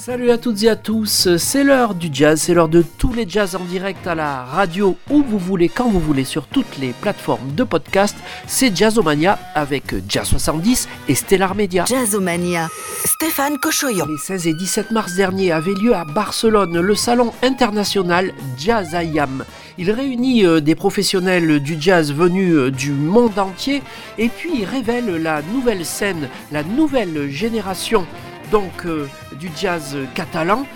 Salut à toutes et à tous, c'est l'heure du jazz, c'est l'heure de tous les jazz en direct à la radio, où vous voulez, quand vous voulez, sur toutes les plateformes de podcast. C'est Jazzomania avec Jazz 70 et Stellar Media. Jazzomania. Stéphane Cochoyan. Les 16 et 17 mars dernier avait lieu à Barcelone le salon international Jazz IAM. Il réunit euh, des professionnels du jazz venus euh, du monde entier et puis il révèle la nouvelle scène, la nouvelle génération donc euh, du jazz catalan,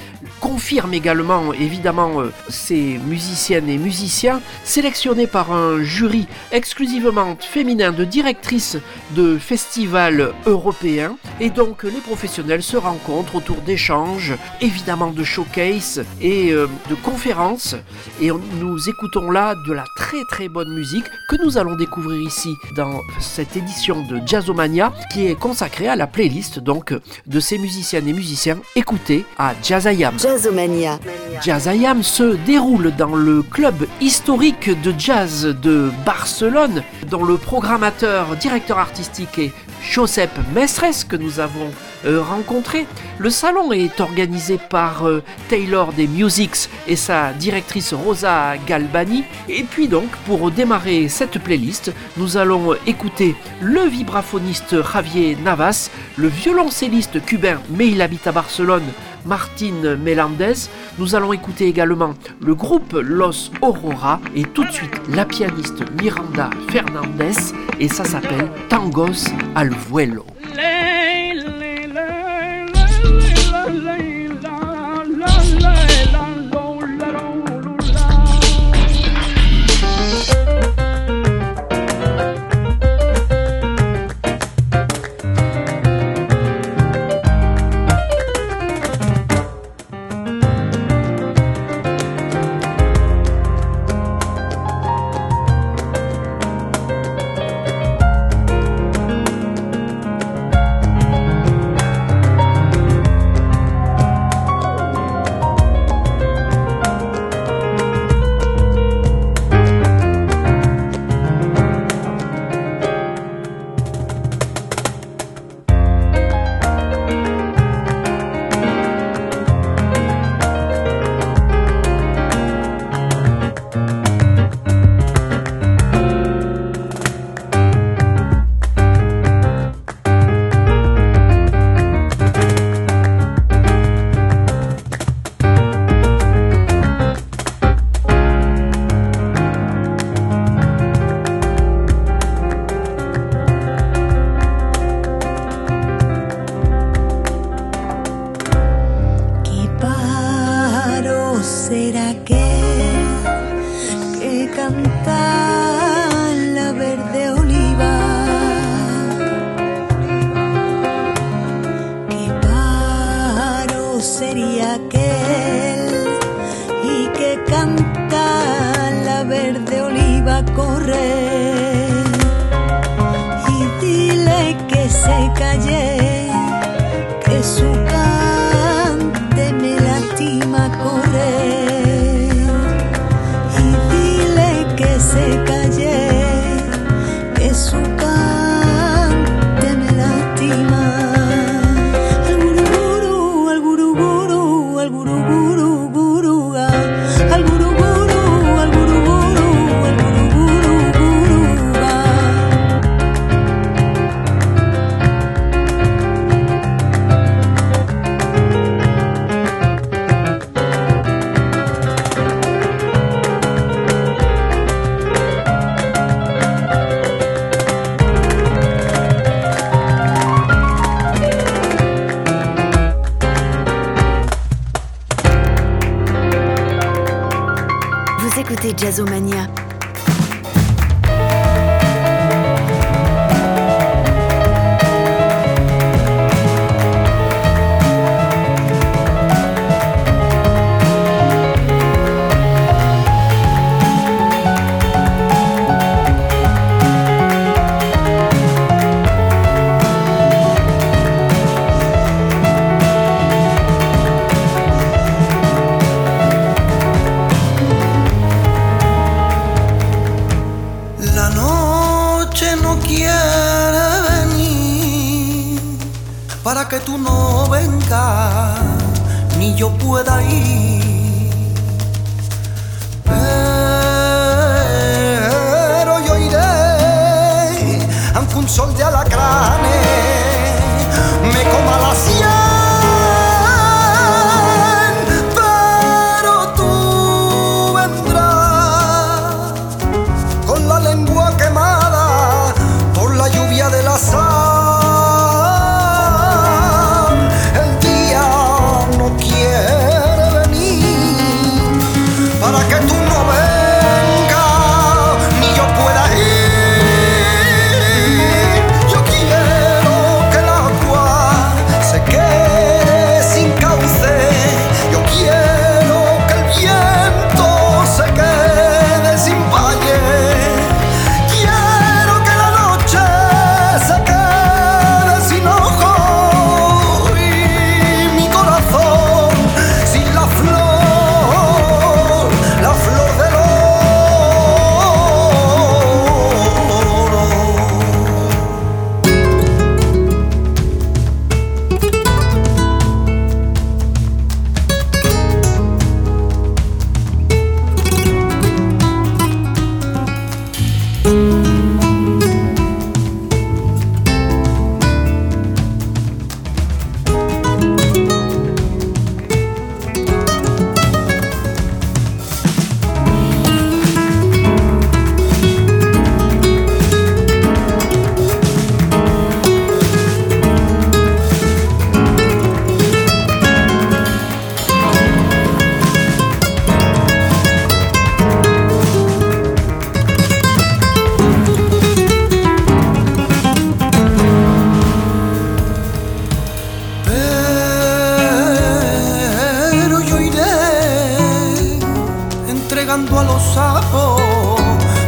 confirme également évidemment euh, ces musiciennes et musiciens sélectionnés par un jury exclusivement féminin de directrices de festivals européens et donc les professionnels se rencontrent autour d'échanges, évidemment de showcase et euh, de conférences et nous écoutons là de la très très bonne musique que nous allons découvrir ici dans cette édition de Jazzomania qui est consacrée à la playlist donc de ces musiciennes et musiciens écoutés à Jazzayam. Jazzomania. Jazzayam se déroule dans le club historique de jazz de Barcelone, dont le programmateur, directeur artistique est Josep Mestres que nous avons euh, rencontré. Le salon est organisé par euh, Taylor des Musics et sa directrice Rosa Galbani. Et puis donc, pour démarrer cette playlist, nous allons écouter le vibraphoniste Javier Navas, le violoncelliste cubain, mais il habite à Barcelone, Martine Melandez. Nous allons écouter également le groupe Los Aurora et tout de suite la pianiste Miranda Fernandez et ça s'appelle Tangos al Vuelo. Calle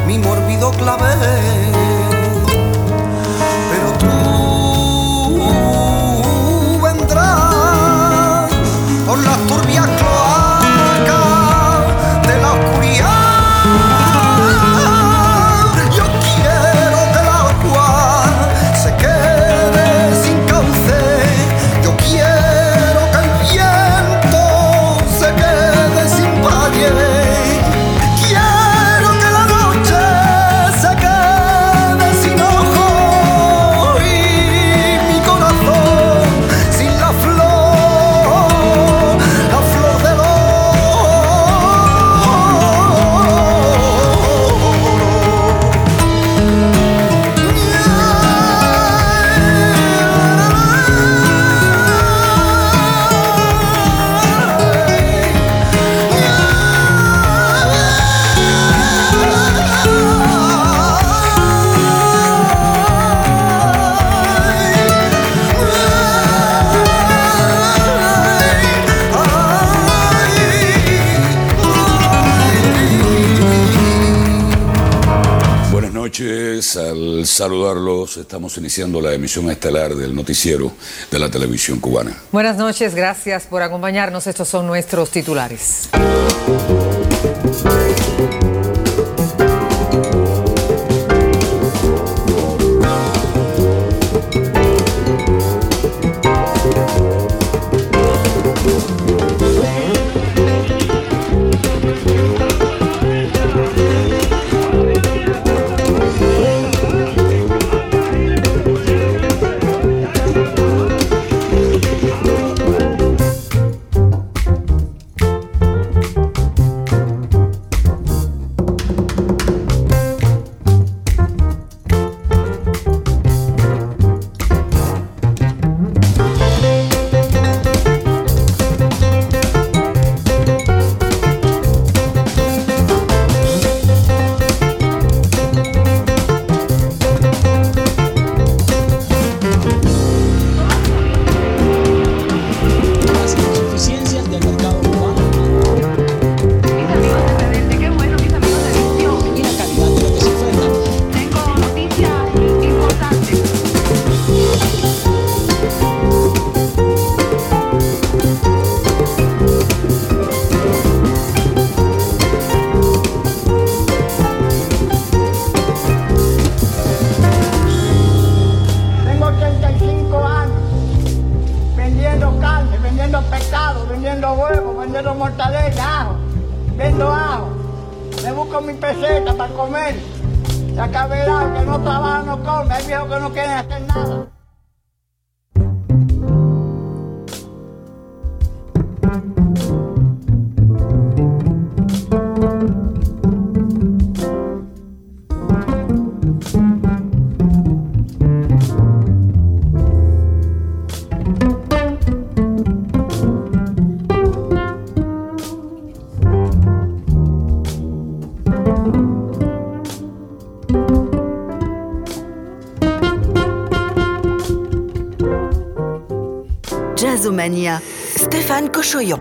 mi mórbido clavel. saludarlos. Estamos iniciando la emisión estelar del noticiero de la televisión cubana. Buenas noches, gracias por acompañarnos. Estos son nuestros titulares. Stéphane Cochoyon.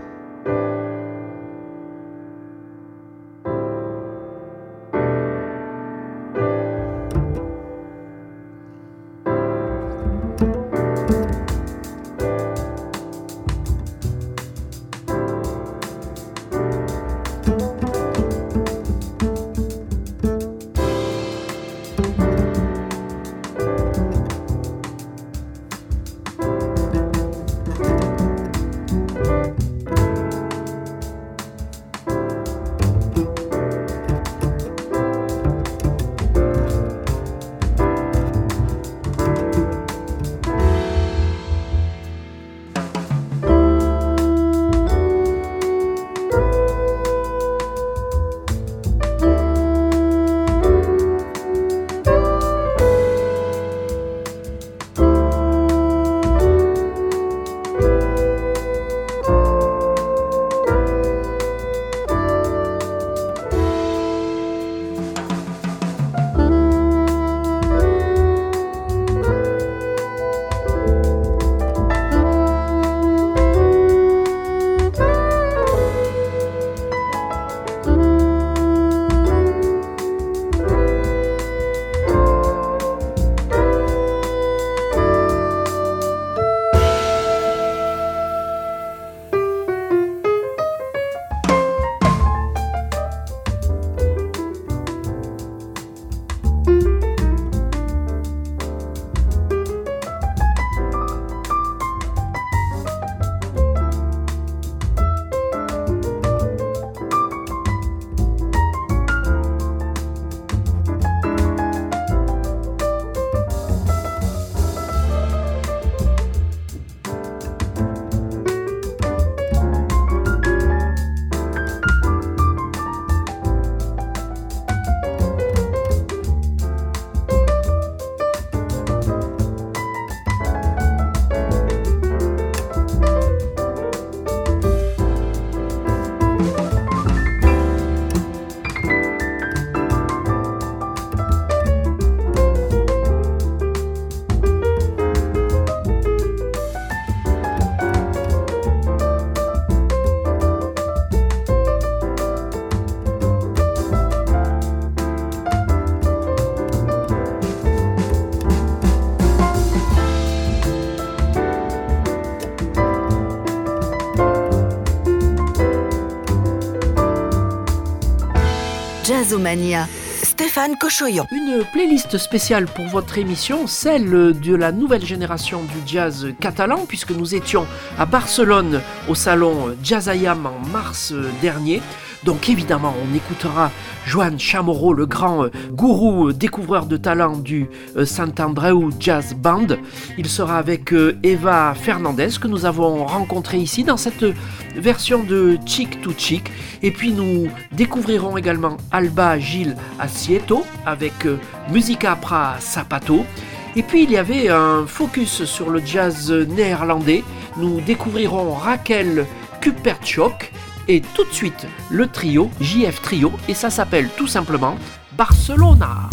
Stéphane Cochoyon. Une playlist spéciale pour votre émission, celle de la nouvelle génération du jazz catalan, puisque nous étions à Barcelone au salon Jazzayam en mars dernier. Donc évidemment, on écoutera Joan Chamorro, le grand gourou découvreur de talent du euh, Saint-Andreu Jazz Band. Il sera avec Eva Fernandez que nous avons rencontré ici dans cette version de Chic to Chic. Et puis nous découvrirons également Alba Gilles Asieto avec Musica Pra Sapato. Et puis il y avait un focus sur le jazz néerlandais. Nous découvrirons Raquel Kupertschok et tout de suite le trio, JF Trio, et ça s'appelle tout simplement Barcelona.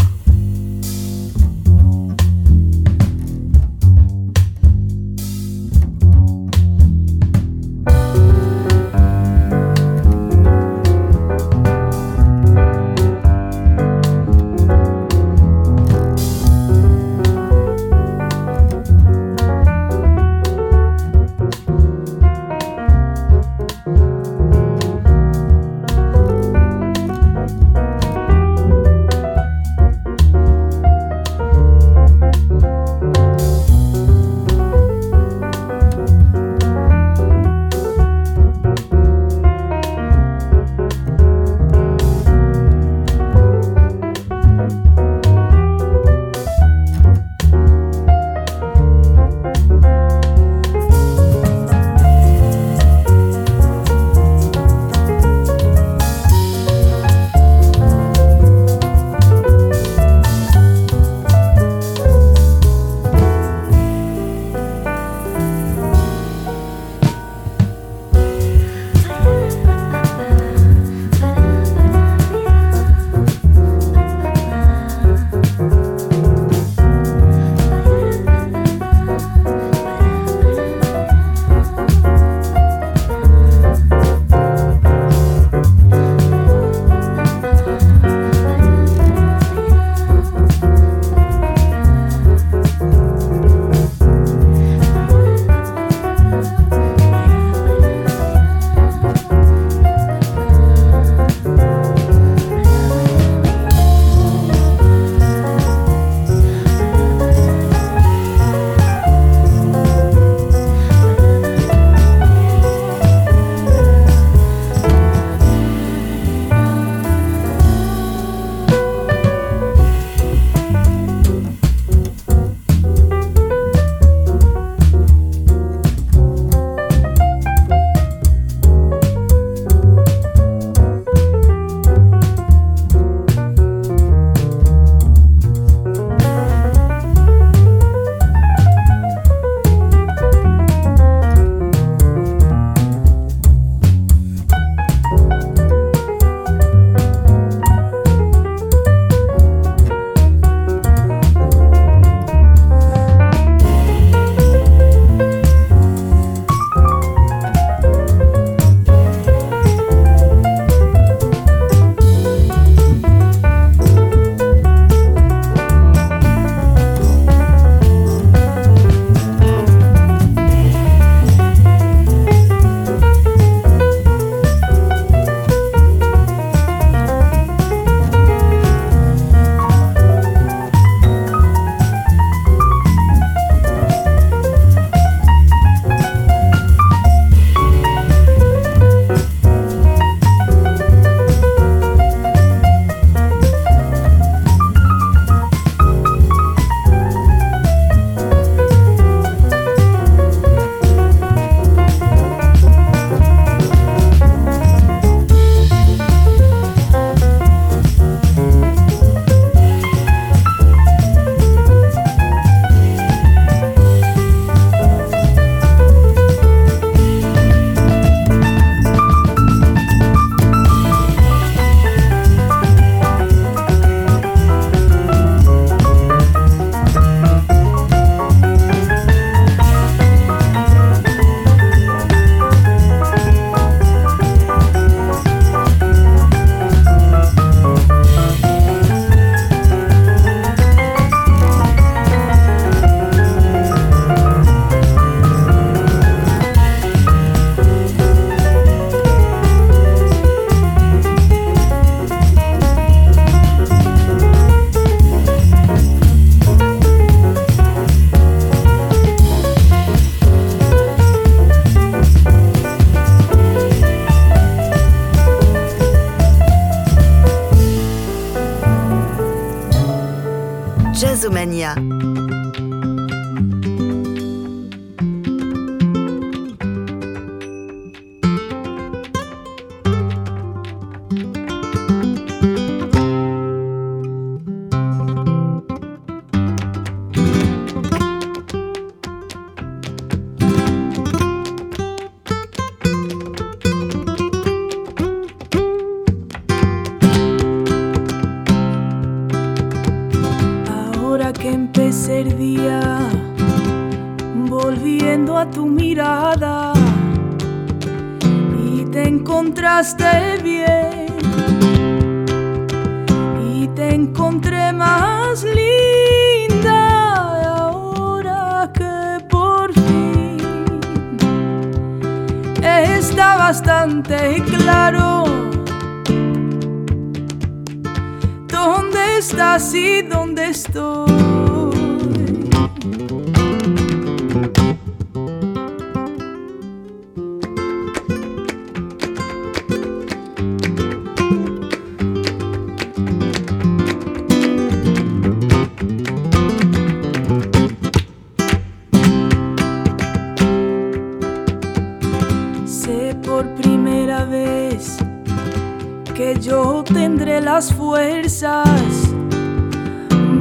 Fuerzas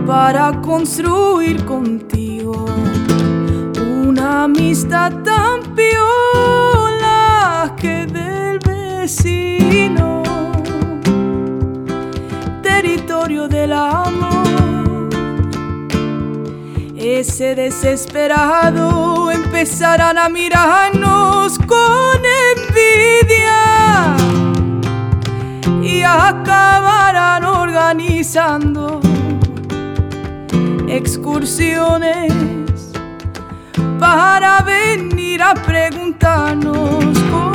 para construir contigo una amistad tan piola que del vecino territorio del amor ese desesperado empezarán a mirarnos y acabarán organizando excursiones para venir a preguntarnos.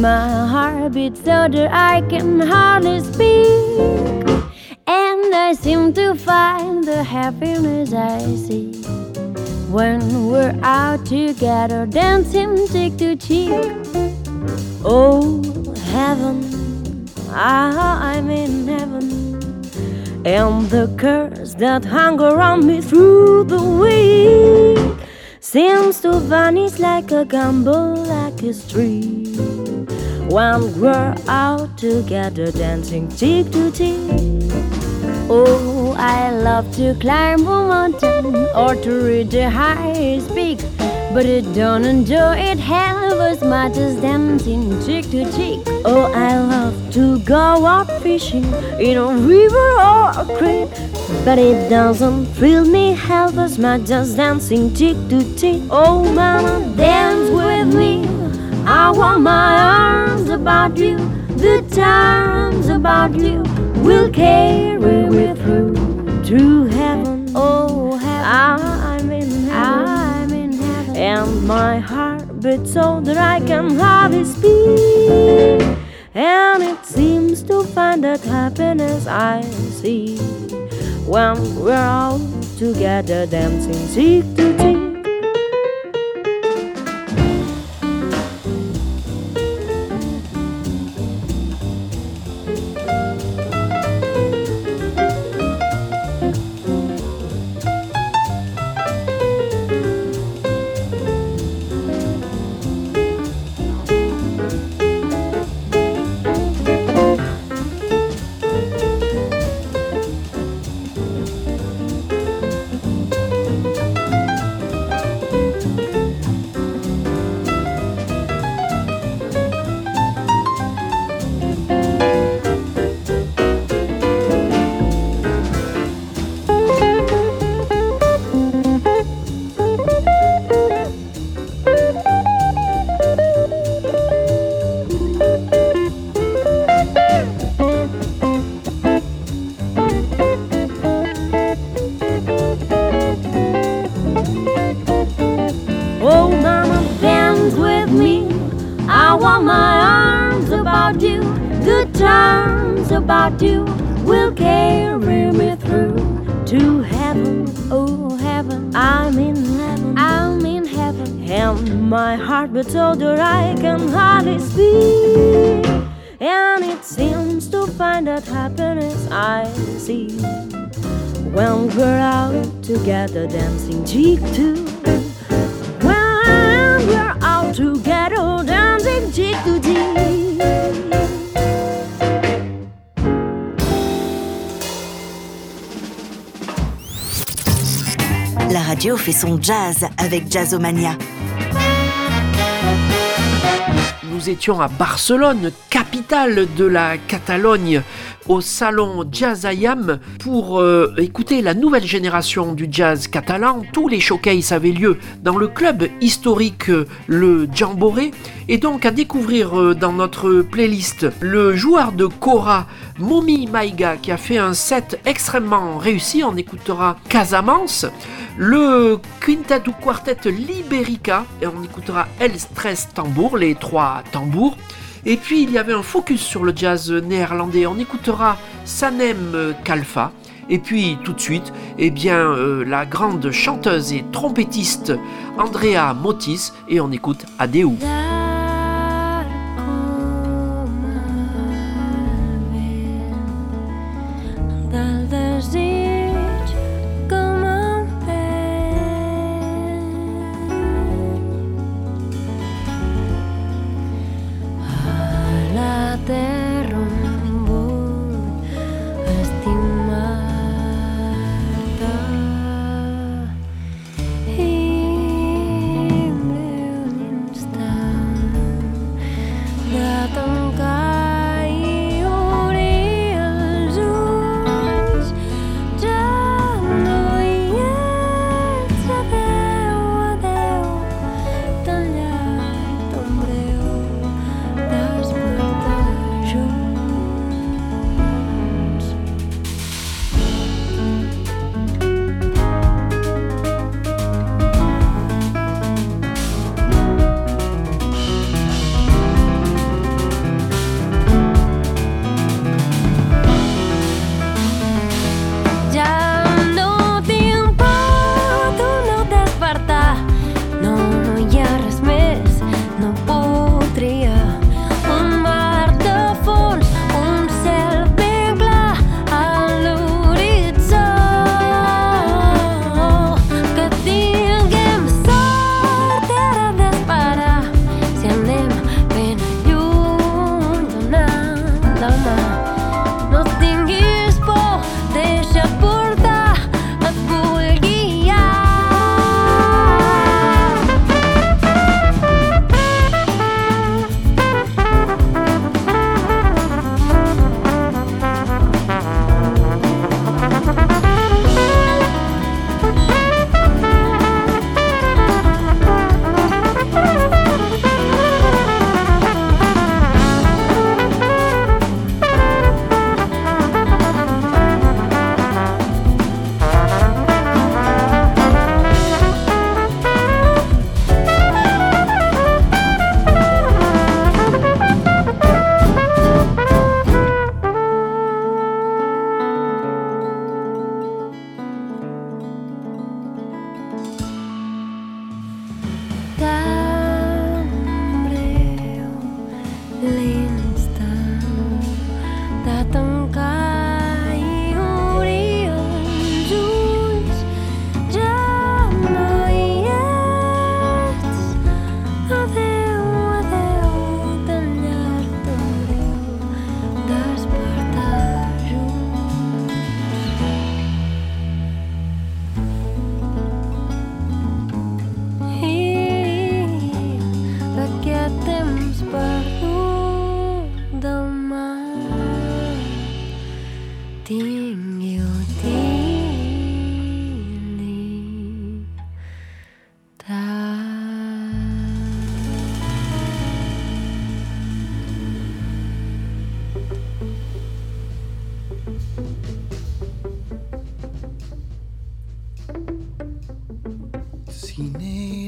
My heart beats so that I can hardly speak. And I seem to find the happiness I see when we're out together, dancing cheek to cheek. Oh, heaven, ah, I'm in heaven. And the curse that hung around me through the week seems to vanish like a gamble, like a streak. When we're out together, dancing cheek to cheek. Oh, I love to climb a mountain or to reach the highest peak, but I don't enjoy it half as much as dancing cheek to cheek. Oh, I love to go out fishing in a river or a creek, but it doesn't thrill me half as much as dancing cheek to cheek. Oh, mama, dance with me. I want my arms about you, the times about you will carry me through to heaven. Oh, heaven. I'm in heaven. I'm in heaven. And my heart beats so that I can hardly speak. And it seems to find that happiness I see when we're all together dancing cheek to cheek. Together dancing cheek to when we're out together dancing to cheek. La radio fait son jazz avec Jazzomania. Nous étions à Barcelone, capitale de la Catalogne, au salon Jazz Ayam pour euh, écouter la nouvelle génération du jazz catalan. Tous les showcases avaient lieu dans le club historique euh, le Jamboree et donc à découvrir euh, dans notre playlist le joueur de Cora Momi Maiga qui a fait un set extrêmement réussi. On écoutera Casamance le Quintet ou Quartet Liberica, et on écoutera El Stress Tambour, les trois tambours. Et puis il y avait un focus sur le jazz néerlandais, on écoutera Sanem Kalfa. Et puis tout de suite, eh bien, euh, la grande chanteuse et trompettiste Andrea Motis, et on écoute Adeu.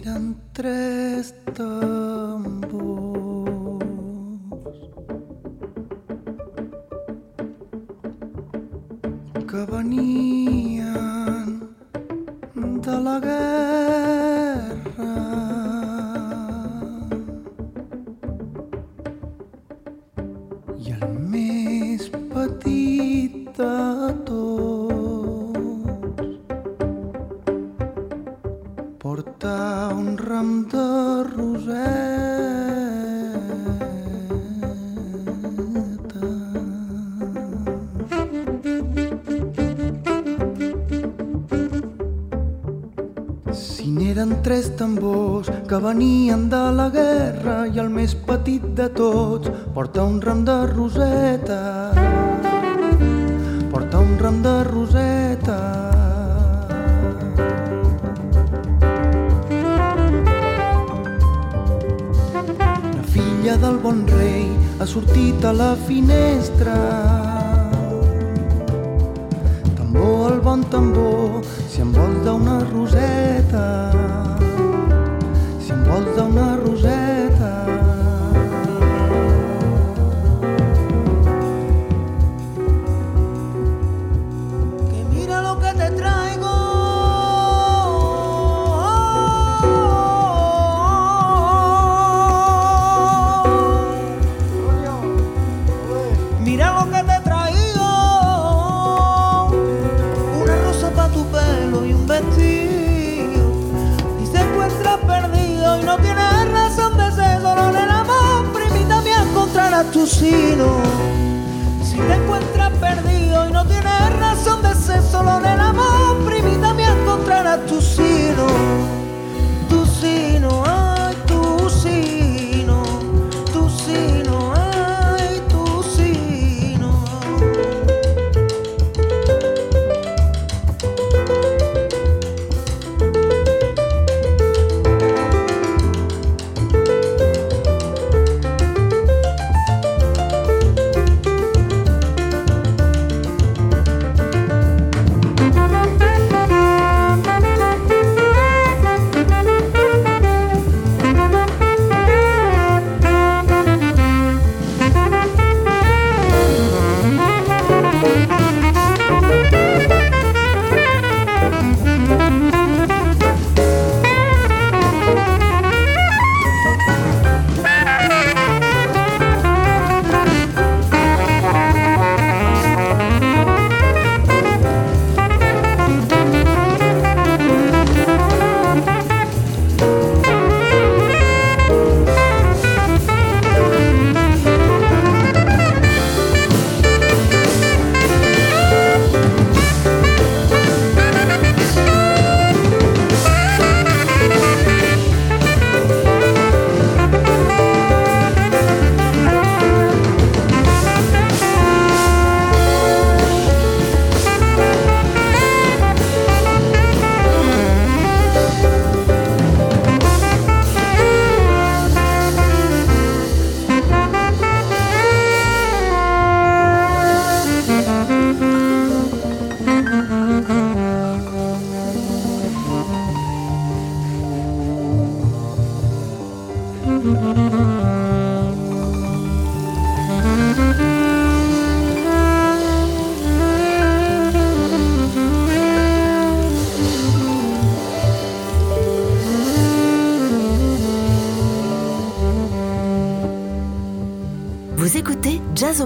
Eran tres, dos. Que venien de la guerra i el més petit de tots porta un ram de roseta. Porta un ram de roseta. La filla del bon rei ha sortit a la finestra. Tambor, el bon tambor, si em vols d'una roseta Cause I'm not Si te encuentras perdido y no tienes razón de ser solo en el amor, primita me encontrarás tu sino.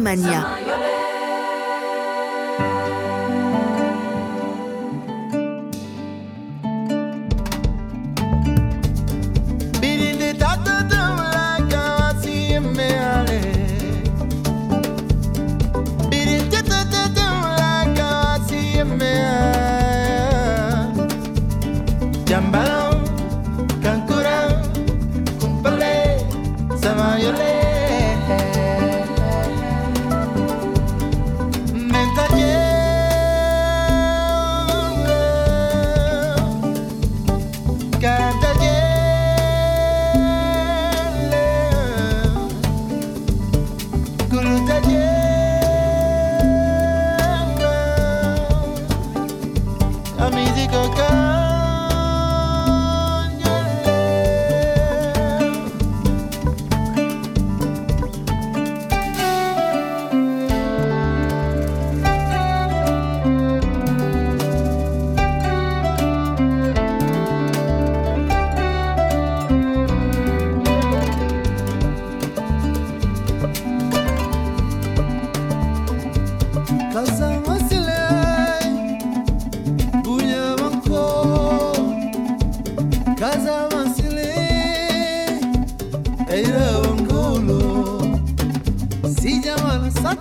妈尼。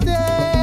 você.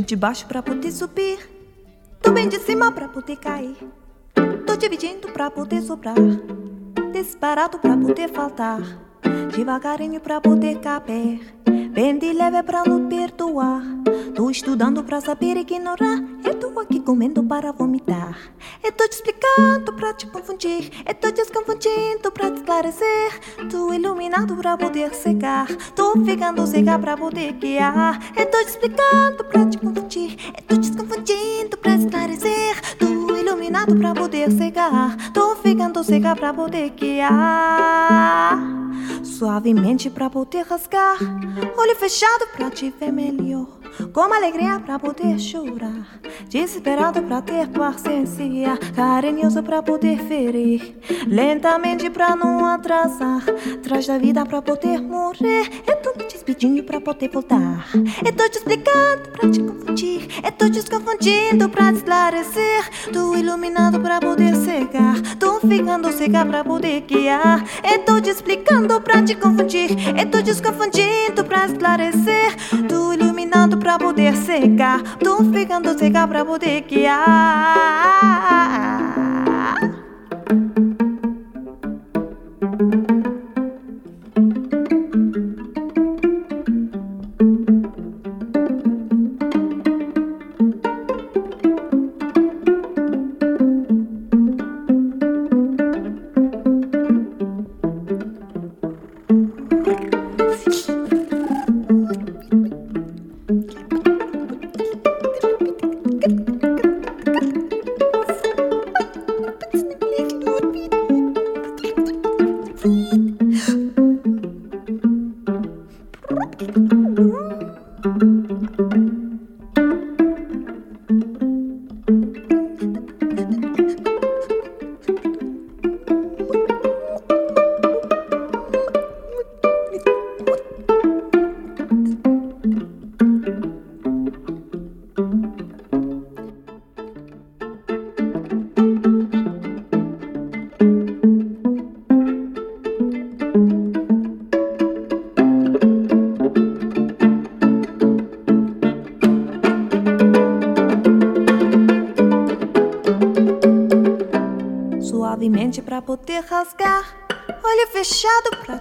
Bem de baixo pra poder subir, tô bem de cima pra poder cair. Tô dividindo pra poder sobrar, disparado pra poder faltar, devagarinho pra poder caber. Bem de leve pra não perdoar. Tô estudando pra saber ignorar. Eu tô aqui comendo para vomitar. Eu tô te explicando pra te confundir. Eu tô desconfundindo pra te esclarecer. Tô iluminado pra poder cegar. Tô ficando cega pra poder guiar. Eu tô te explicando pra te confundir. Eu tô desconfundindo pra te esclarecer. Tô iluminado pra poder cegar. Tô ficando cega pra poder guiar. Suavemente pra poder rasgar. Olho fechado pra te ver melhor. Com alegria pra poder chorar. Desesperado pra ter paciência. Carinhoso pra poder ferir. Lentamente pra não atrasar. Traz da vida pra poder morrer. Eu tô te despedindo pra poder voltar. Eu tô te explicando pra te confundir. Eu tô te confundindo pra te esclarecer. Tô iluminado pra poder cegar. Tô ficando cega pra poder guiar. Eu tô te explicando pra te confundir. Eu tô te confundindo pra esclarecer. Tô iluminado pra poder cegar. Tô ficando cega pra poder guiar.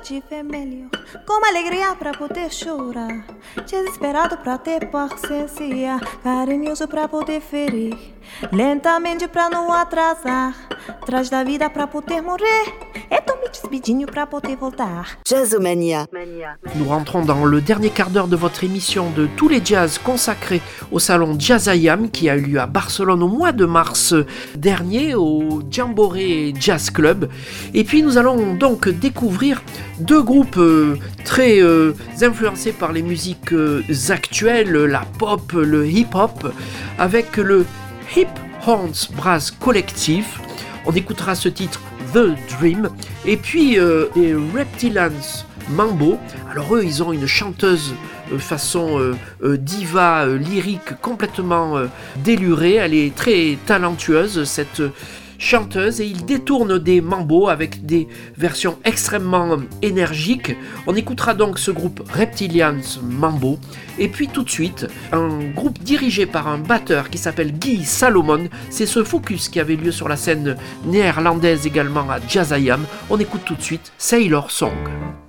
Te Com alegria pra poder chorar. Desesperado pra ter paciência Carinhoso pra poder ferir. Lentamente pra não atrasar Atrás da vida pra poder morrer Et tô me despedindo pra poder voltar Jazzomania. Nous rentrons dans le dernier quart d'heure de votre émission de tous les jazz consacrés au salon Jazzayam qui a eu lieu à Barcelone au mois de mars dernier au Jamboree Jazz Club. Et puis nous allons donc découvrir deux groupes euh, très euh, influencés par les musiques euh, actuelles, la pop, le hip-hop, avec le Hip Horns Brass Collective. On écoutera ce titre The Dream. Et puis euh, les Reptilians Mambo. Alors eux, ils ont une chanteuse euh, façon euh, diva lyrique complètement délurée. Elle est très talentueuse, cette chanteuse, et ils détournent des mambos avec des versions extrêmement énergiques. On écoutera donc ce groupe Reptilians Mambo. Et puis tout de suite, un groupe dirigé par un batteur qui s'appelle Guy Salomon. C'est ce focus qui avait lieu sur la scène néerlandaise également à Jazzayam. On écoute tout de suite Sailor Song.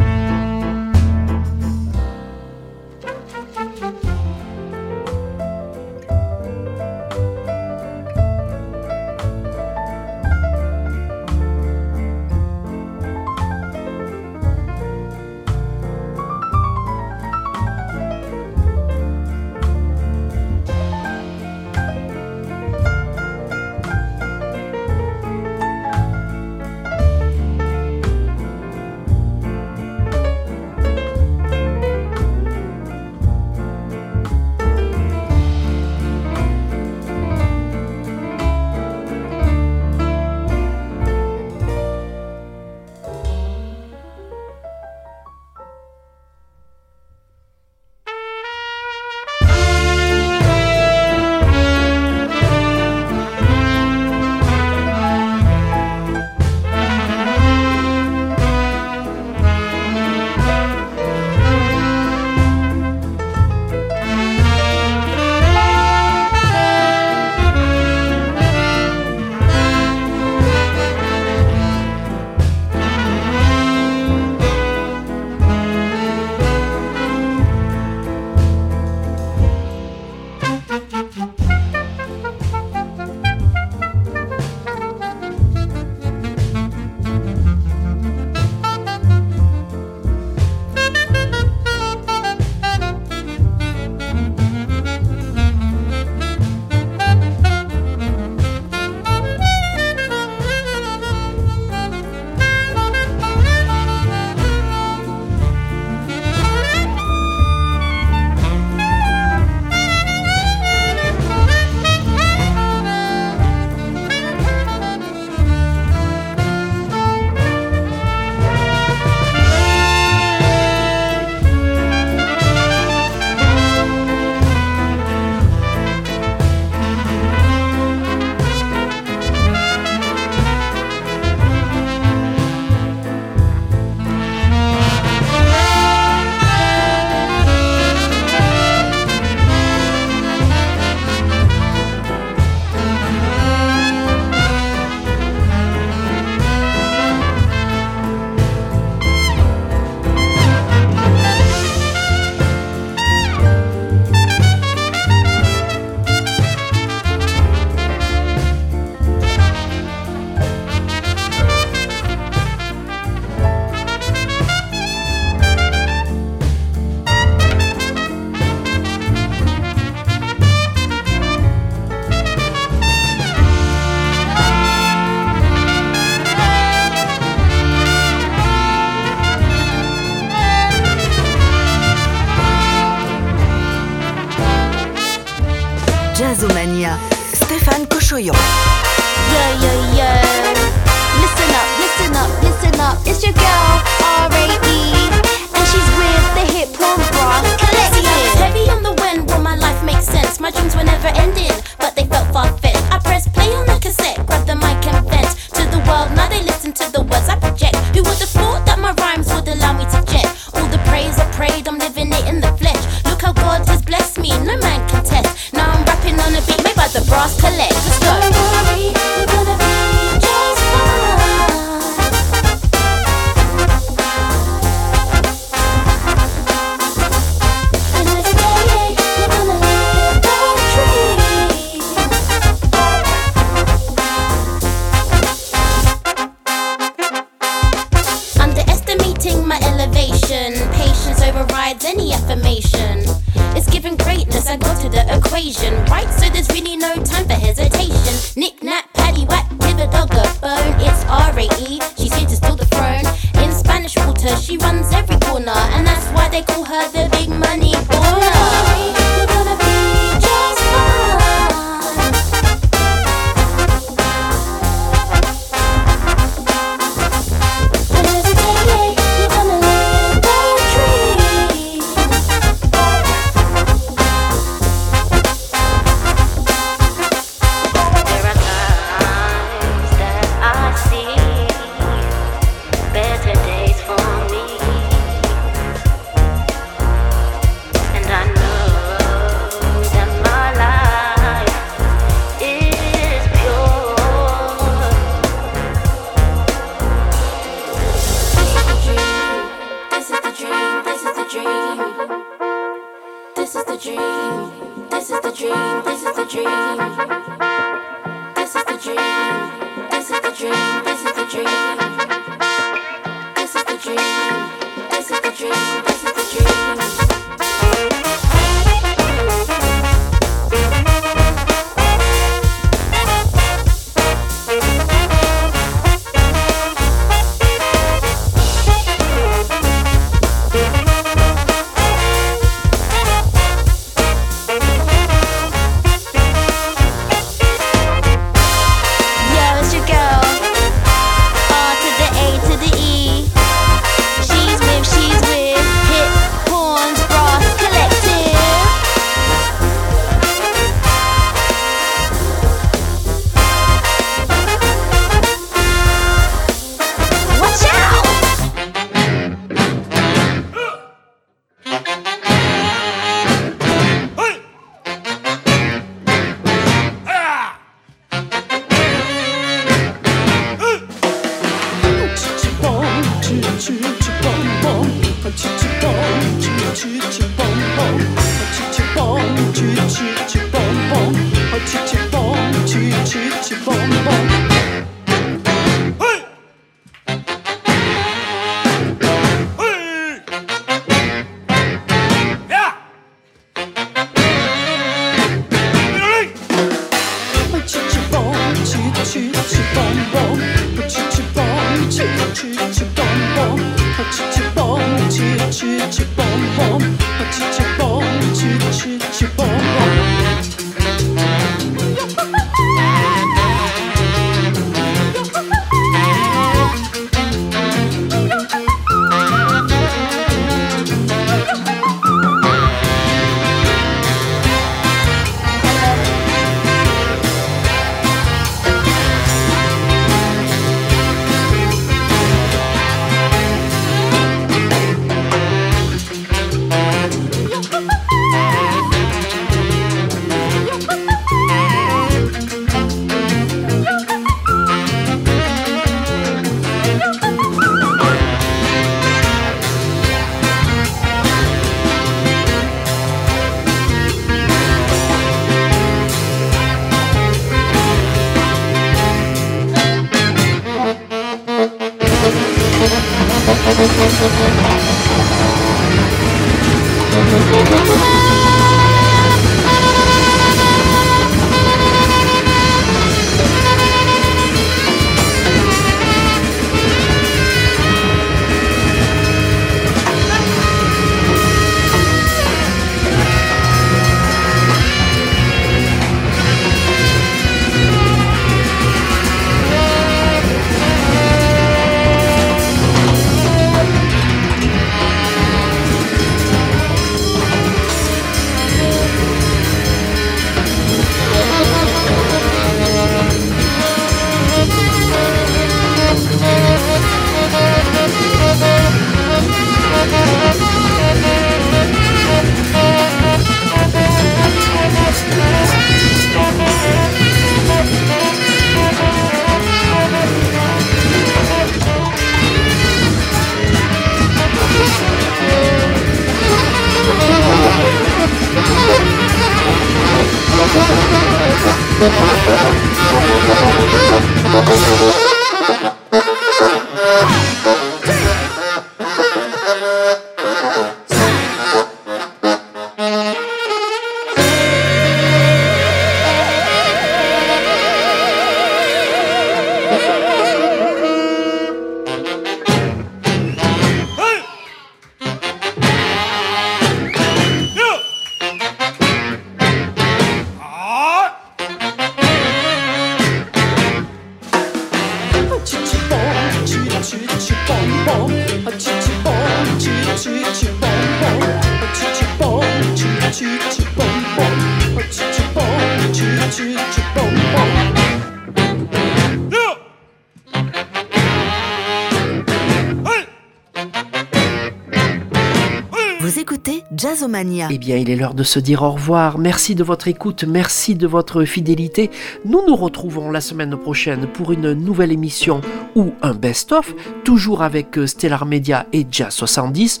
Eh bien, il est l'heure de se dire au revoir. Merci de votre écoute, merci de votre fidélité. Nous nous retrouvons la semaine prochaine pour une nouvelle émission ou un best-of, toujours avec euh, Stellar Media et Jazz 70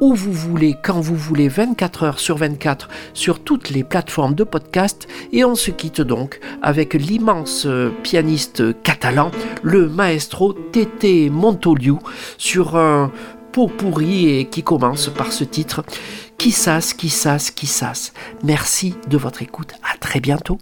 où vous voulez, quand vous voulez, 24 heures sur 24 sur toutes les plateformes de podcast. Et on se quitte donc avec l'immense euh, pianiste catalan, le maestro Tété Montoliu, sur un pot pourri et qui commence par ce titre Qui sas, qui sas, qui sas. Merci de votre écoute. À très bientôt.